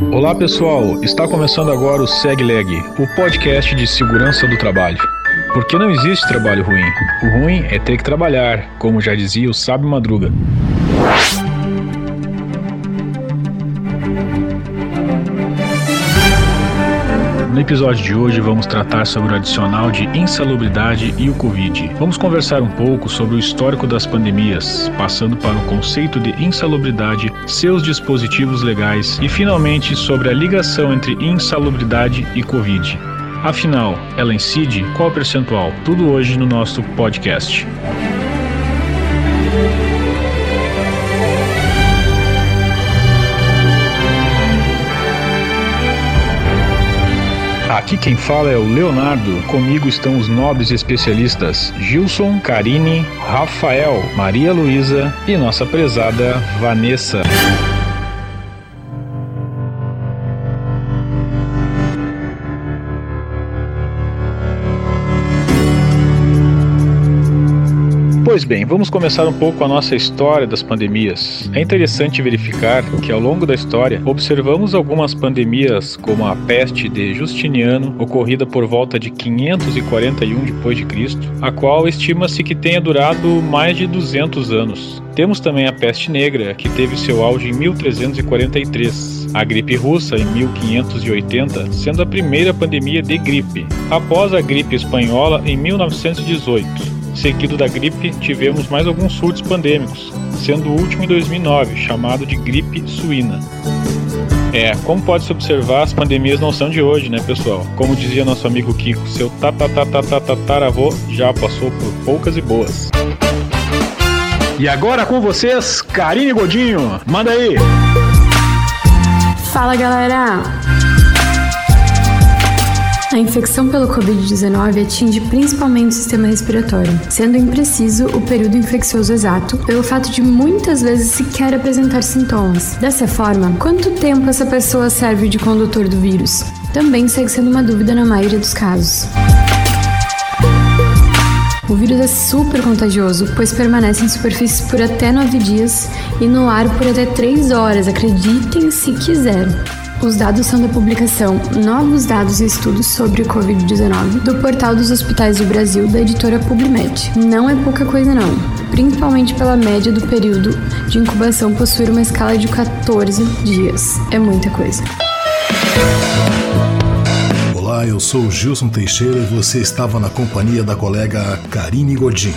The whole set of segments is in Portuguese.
Olá pessoal, está começando agora o SegLeg, o podcast de segurança do trabalho. Porque não existe trabalho ruim. O ruim é ter que trabalhar, como já dizia o sábio Madruga. Episódio de hoje vamos tratar sobre o adicional de insalubridade e o Covid. Vamos conversar um pouco sobre o histórico das pandemias, passando para o conceito de insalubridade, seus dispositivos legais e finalmente sobre a ligação entre insalubridade e Covid. Afinal, ela incide qual percentual? Tudo hoje no nosso podcast. Aqui quem fala é o Leonardo. Comigo estão os nobres especialistas Gilson, Karine, Rafael, Maria Luísa e nossa prezada Vanessa. Pois bem, vamos começar um pouco a nossa história das pandemias. É interessante verificar que ao longo da história observamos algumas pandemias, como a peste de Justiniano, ocorrida por volta de 541 d.C., a qual estima-se que tenha durado mais de 200 anos. Temos também a peste negra, que teve seu auge em 1343, a gripe russa em 1580, sendo a primeira pandemia de gripe, após a gripe espanhola em 1918. Seguido da gripe, tivemos mais alguns surtos pandêmicos, sendo o último em 2009, chamado de gripe suína. É, como pode-se observar, as pandemias não são de hoje, né, pessoal? Como dizia nosso amigo Kiko, seu tatatatatatataravô já passou por poucas e boas. E agora com vocês, Karine Godinho. Manda aí! Fala, galera! A infecção pelo Covid-19 atinge principalmente o sistema respiratório, sendo impreciso o período infeccioso exato, pelo fato de muitas vezes sequer apresentar sintomas. Dessa forma, quanto tempo essa pessoa serve de condutor do vírus? Também segue sendo uma dúvida na maioria dos casos. O vírus é super contagioso, pois permanece em superfícies por até 9 dias e no ar por até 3 horas, acreditem se quiser. Os dados são da publicação Novos Dados e Estudos sobre o Covid-19 do Portal dos Hospitais do Brasil da editora Publimed. Não é pouca coisa não, principalmente pela média do período de incubação possuir uma escala de 14 dias. É muita coisa. Olá, eu sou Gilson Teixeira e você estava na companhia da colega Karine Godin.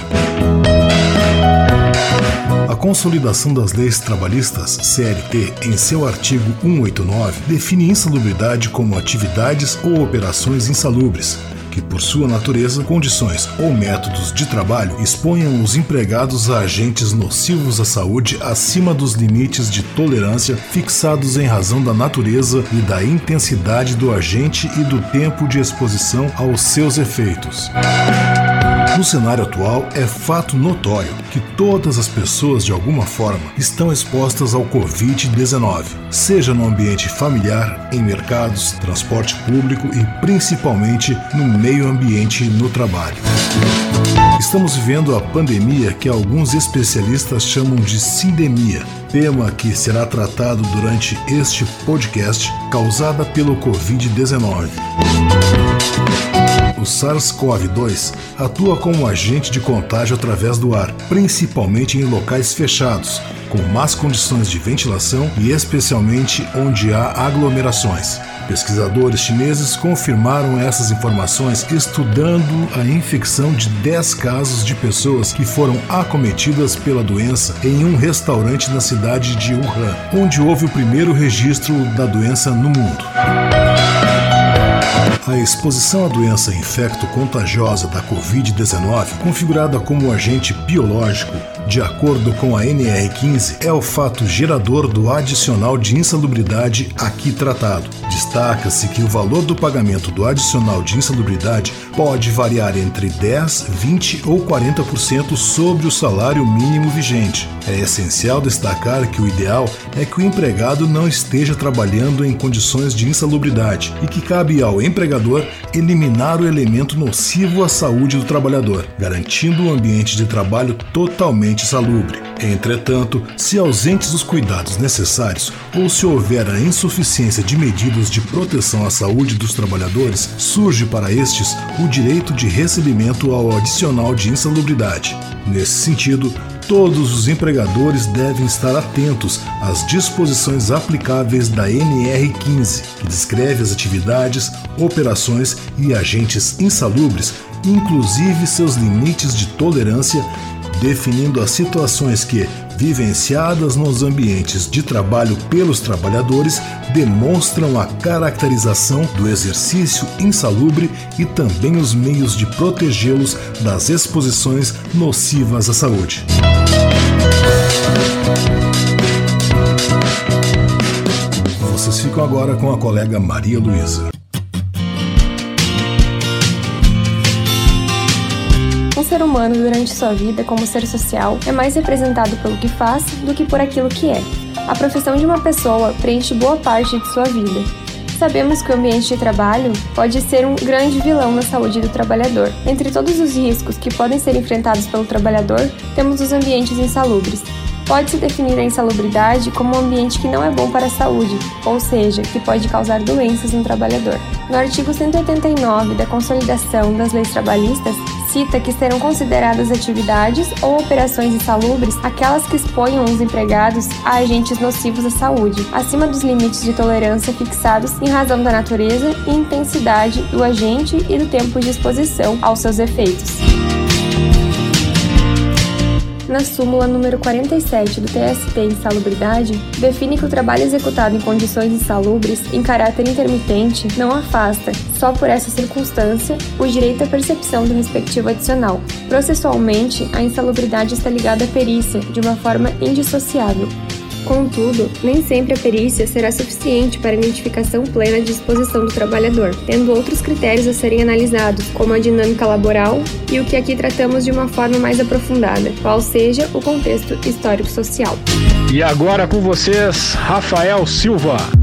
A Consolidação das Leis Trabalhistas, CLT, em seu artigo 189, define insalubridade como atividades ou operações insalubres, que, por sua natureza, condições ou métodos de trabalho exponham os empregados a agentes nocivos à saúde acima dos limites de tolerância fixados em razão da natureza e da intensidade do agente e do tempo de exposição aos seus efeitos. No cenário atual, é fato notório que todas as pessoas, de alguma forma, estão expostas ao Covid-19, seja no ambiente familiar, em mercados, transporte público e principalmente no meio ambiente no trabalho. Estamos vivendo a pandemia que alguns especialistas chamam de sindemia, tema que será tratado durante este podcast causada pelo Covid-19. O SARS-CoV-2 atua como agente de contágio através do ar, principalmente em locais fechados, com más condições de ventilação e especialmente onde há aglomerações. Pesquisadores chineses confirmaram essas informações estudando a infecção de 10 casos de pessoas que foram acometidas pela doença em um restaurante na cidade de Wuhan, onde houve o primeiro registro da doença no mundo. A exposição à doença infecto-contagiosa da Covid-19, configurada como agente biológico, de acordo com a NR15, é o fato gerador do adicional de insalubridade aqui tratado. Destaca-se que o valor do pagamento do adicional de insalubridade pode variar entre 10, 20 ou 40% sobre o salário mínimo vigente. É essencial destacar que o ideal é que o empregado não esteja trabalhando em condições de insalubridade e que cabe ao empregador eliminar o elemento nocivo à saúde do trabalhador, garantindo um ambiente de trabalho totalmente salubre. Entretanto, se ausentes os cuidados necessários ou se houver a insuficiência de medidas de proteção à saúde dos trabalhadores, surge para estes o direito de recebimento ao adicional de insalubridade. Nesse sentido, todos os empregadores devem estar atentos às disposições aplicáveis da NR15, que descreve as atividades, operações e agentes insalubres, inclusive seus limites de tolerância, definindo as situações que, vivenciadas nos ambientes de trabalho pelos trabalhadores, demonstram a caracterização do exercício insalubre e também os meios de protegê-los das exposições nocivas à saúde. Vocês ficam agora com a colega Maria Luísa. Ser humano, durante sua vida como ser social, é mais representado pelo que faz do que por aquilo que é. A profissão de uma pessoa preenche boa parte de sua vida. Sabemos que o ambiente de trabalho pode ser um grande vilão na saúde do trabalhador. Entre todos os riscos que podem ser enfrentados pelo trabalhador, temos os ambientes insalubres, Pode-se definir a insalubridade como um ambiente que não é bom para a saúde, ou seja, que pode causar doenças no trabalhador. No artigo 189 da Consolidação das Leis Trabalhistas, cita que serão consideradas atividades ou operações insalubres aquelas que exponham os empregados a agentes nocivos à saúde, acima dos limites de tolerância fixados em razão da natureza e intensidade do agente e do tempo de exposição aos seus efeitos na súmula número 47 do TST Insalubridade, define que o trabalho executado em condições insalubres, em caráter intermitente, não afasta, só por essa circunstância, o direito à percepção do respectivo adicional. Processualmente, a insalubridade está ligada à perícia de uma forma indissociável, Contudo, nem sempre a perícia será suficiente para a identificação plena de disposição do trabalhador, tendo outros critérios a serem analisados, como a dinâmica laboral e o que aqui tratamos de uma forma mais aprofundada, qual seja o contexto histórico-social. E agora com vocês, Rafael Silva.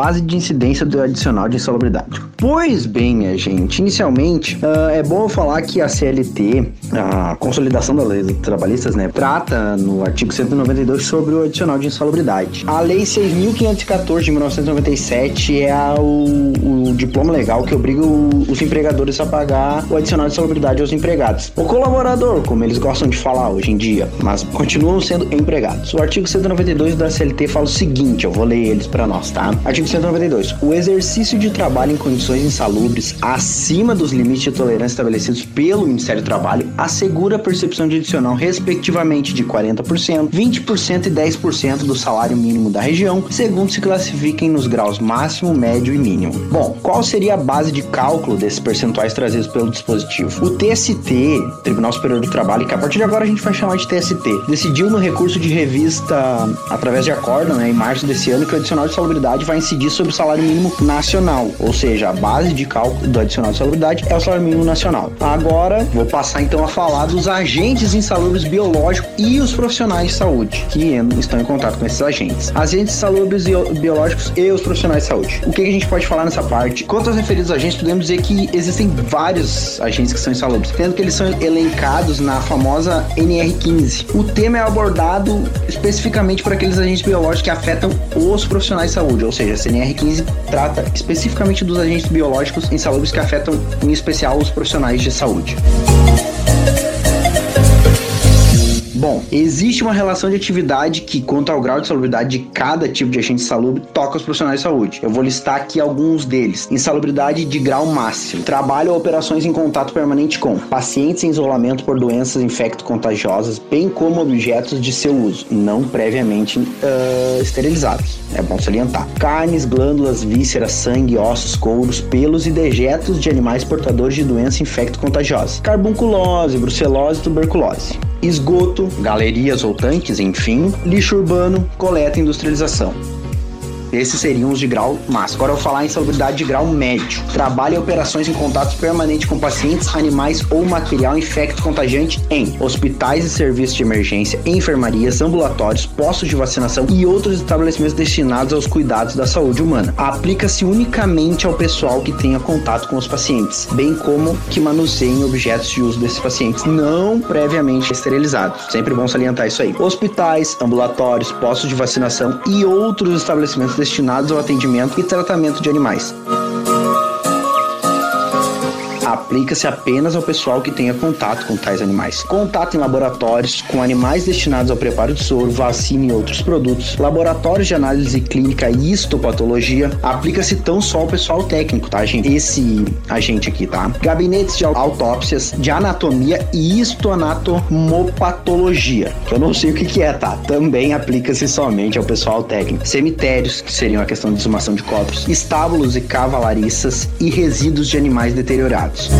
Base de incidência do adicional de insalubridade. Pois bem, minha gente, inicialmente uh, é bom falar que a CLT, a Consolidação das Leis Trabalhistas, né, trata no artigo 192 sobre o adicional de insalubridade. A Lei 6.514 de 1997 é a, o, o, diploma legal que obriga o, os empregadores a pagar o adicional de insalubridade aos empregados. O colaborador, como eles gostam de falar hoje em dia, mas continuam sendo empregados. O artigo 192 da CLT fala o seguinte, eu vou ler eles para nós, tá? Artigo 192. O exercício de trabalho em condições insalubres acima dos limites de tolerância estabelecidos pelo Ministério do Trabalho assegura a percepção de adicional, respectivamente, de 40%, 20% e 10% do salário mínimo da região, segundo se classifiquem nos graus máximo, médio e mínimo. Bom, qual seria a base de cálculo desses percentuais trazidos pelo dispositivo? O TST, Tribunal Superior do Trabalho, que a partir de agora a gente vai chamar de TST, decidiu no recurso de revista através de acordo, né, em março desse ano, que o adicional de salubridade vai incidir sobre o salário mínimo nacional, ou seja, a base de cálculo do adicional de salubridade é o salário mínimo nacional. Agora, vou passar então a falar dos agentes insalubres biológicos e os profissionais de saúde que estão em contato com esses agentes. Agentes insalubres biológicos e os profissionais de saúde. O que a gente pode falar nessa parte? Quanto aos referidos agentes, podemos dizer que existem vários agentes que são insalubres, tendo que eles são elencados na famosa NR15. O tema é abordado especificamente por aqueles agentes biológicos que afetam os profissionais de saúde, ou seja, CNR15 trata especificamente dos agentes biológicos insalubres que afetam, em especial, os profissionais de saúde. Bom, existe uma relação de atividade que, quanto ao grau de salubridade de cada tipo de agente insalubre, toca os profissionais de saúde. Eu vou listar aqui alguns deles. Insalubridade de grau máximo. Trabalho ou operações em contato permanente com pacientes em isolamento por doenças infecto-contagiosas, bem como objetos de seu uso, não previamente uh, esterilizados. É bom salientar. Carnes, glândulas, vísceras, sangue, ossos, couros, pelos e dejetos de animais portadores de doença infecto-contagiosa. Carbunculose, brucelose e tuberculose esgoto, galerias ou tanques, enfim, lixo urbano, coleta e industrialização. Esses seriam os de grau máximo. Agora eu vou falar em insalubridade de grau médio. Trabalha operações em contatos permanentes com pacientes, animais ou material infecto contagiante em hospitais e serviços de emergência, enfermarias, ambulatórios, postos de vacinação e outros estabelecimentos destinados aos cuidados da saúde humana. Aplica-se unicamente ao pessoal que tenha contato com os pacientes, bem como que manuseiem objetos de uso desses pacientes não previamente esterilizados. Sempre bom salientar isso aí. Hospitais, ambulatórios, postos de vacinação e outros estabelecimentos destinados ao atendimento e tratamento de animais aplica-se apenas ao pessoal que tenha contato com tais animais. Contato em laboratórios com animais destinados ao preparo de soro, vacina e outros produtos, laboratórios de análise clínica e histopatologia, aplica-se tão só ao pessoal técnico, tá, gente? Esse agente aqui, tá? Gabinetes de autópsias, de anatomia e histoanatomopatologia, que eu não sei o que, que é, tá? Também aplica-se somente ao pessoal técnico. Cemitérios, que seriam a questão de exumação de corpos, estábulos e cavalariças e resíduos de animais deteriorados.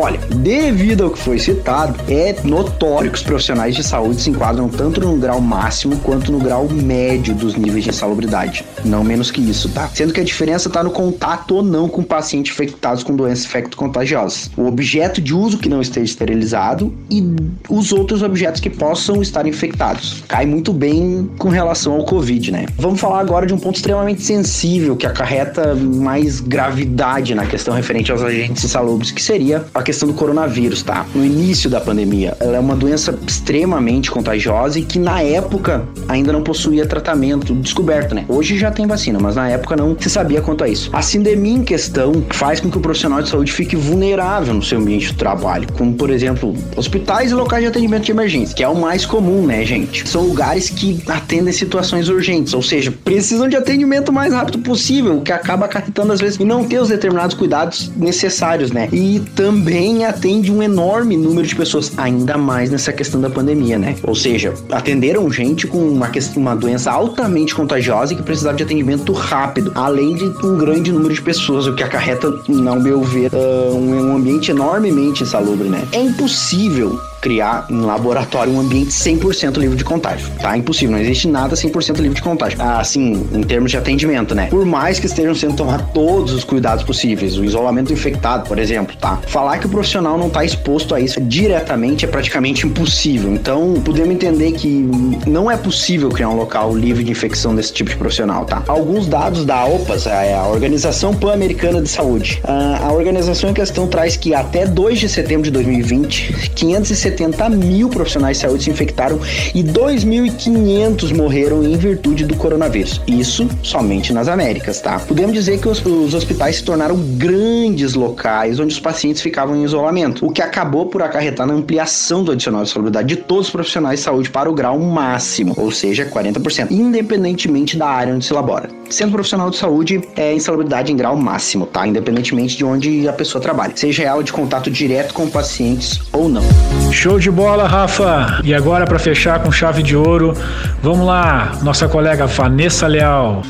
Olha, devido ao que foi citado, é notório que os profissionais de saúde se enquadram tanto no grau máximo quanto no grau médio dos níveis de insalubridade. Não menos que isso, tá? Sendo que a diferença está no contato ou não com pacientes infectados com doenças infecto-contagiosas. O objeto de uso que não esteja esterilizado e os outros objetos que possam estar infectados. Cai muito bem com relação ao Covid, né? Vamos falar agora de um ponto extremamente sensível que acarreta mais gravidade na questão referente aos agentes insalubres, que seria a questão do coronavírus, tá? No início da pandemia, ela é uma doença extremamente contagiosa e que na época ainda não possuía tratamento descoberto, né? Hoje já tem vacina, mas na época não se sabia quanto a isso. A sindemia em questão faz com que o profissional de saúde fique vulnerável no seu ambiente de trabalho, como por exemplo, hospitais e locais de atendimento de emergência, que é o mais comum, né, gente? São lugares que atendem situações urgentes, ou seja, precisam de atendimento o mais rápido possível, o que acaba acarretando às vezes em não ter os determinados cuidados necessários, né? E também atende um enorme número de pessoas, ainda mais nessa questão da pandemia, né? Ou seja, atenderam gente com uma, uma doença altamente contagiosa e que precisava de atendimento rápido, além de um grande número de pessoas, o que acarreta, ao meu ver, um, um ambiente enormemente insalubre, né? É impossível criar em laboratório um ambiente 100% livre de contágio, tá? Impossível, não existe nada 100% livre de contágio. Assim, em termos de atendimento, né? Por mais que estejam sendo tomados todos os cuidados possíveis, o isolamento infectado, por exemplo, tá? Falar que o profissional não está exposto a isso diretamente é praticamente impossível. Então, podemos entender que não é possível criar um local livre de infecção desse tipo de profissional, tá? Alguns dados da OPAS, a Organização Pan-Americana de Saúde, a organização em questão traz que até 2 de setembro de 2020, 560 170 mil profissionais de saúde se infectaram e 2.500 morreram em virtude do coronavírus. Isso somente nas Américas, tá? Podemos dizer que os, os hospitais se tornaram grandes locais onde os pacientes ficavam em isolamento, o que acabou por acarretar na ampliação do adicional de saluridade de todos os profissionais de saúde para o grau máximo, ou seja, 40%, independentemente da área onde se elabora. Sendo profissional de saúde, é insalubridade em grau máximo, tá? Independentemente de onde a pessoa trabalha, seja ela de contato direto com pacientes ou não. Show de bola, Rafa! E agora, para fechar com chave de ouro, vamos lá, nossa colega Vanessa Leal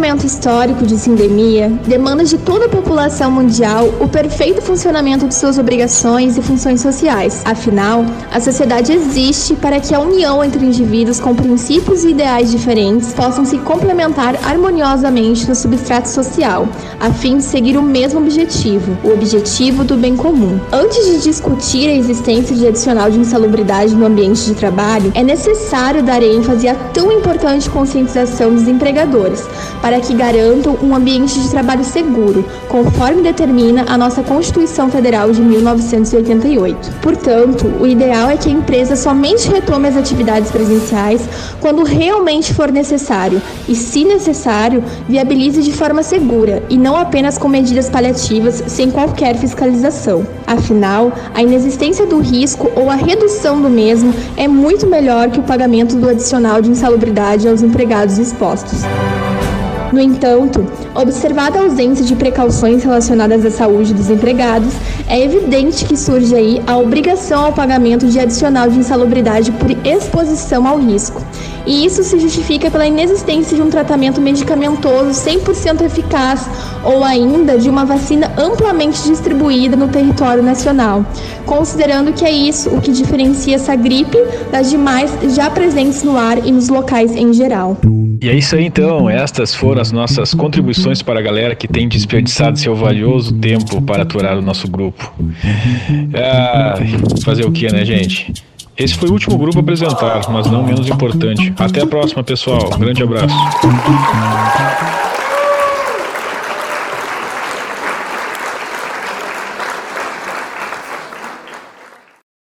momento histórico de sindemia demanda de toda a população mundial o perfeito funcionamento de suas obrigações e funções sociais. Afinal, a sociedade existe para que a união entre indivíduos com princípios e ideais diferentes possam se complementar harmoniosamente no substrato social, a fim de seguir o mesmo objetivo, o objetivo do bem comum. Antes de discutir a existência de adicional de insalubridade no ambiente de trabalho, é necessário dar ênfase à tão importante conscientização dos empregadores, para que garantam um ambiente de trabalho seguro, conforme determina a nossa Constituição Federal de 1988. Portanto, o ideal é que a empresa somente retome as atividades presenciais quando realmente for necessário e, se necessário, viabilize de forma segura e não apenas com medidas paliativas sem qualquer fiscalização. Afinal, a inexistência do risco ou a redução do mesmo é muito melhor que o pagamento do adicional de insalubridade aos empregados expostos. No entanto, observada a ausência de precauções relacionadas à saúde dos empregados, é evidente que surge aí a obrigação ao pagamento de adicional de insalubridade por exposição ao risco. e isso se justifica pela inexistência de um tratamento medicamentoso 100% eficaz ou ainda de uma vacina amplamente distribuída no território nacional, considerando que é isso o que diferencia essa gripe das demais já presentes no ar e nos locais em geral. E é isso aí então, estas foram as nossas contribuições para a galera que tem desperdiçado seu valioso tempo para aturar o nosso grupo. Ah, fazer o que, né, gente? Esse foi o último grupo a apresentar, mas não menos importante. Até a próxima, pessoal. Grande abraço.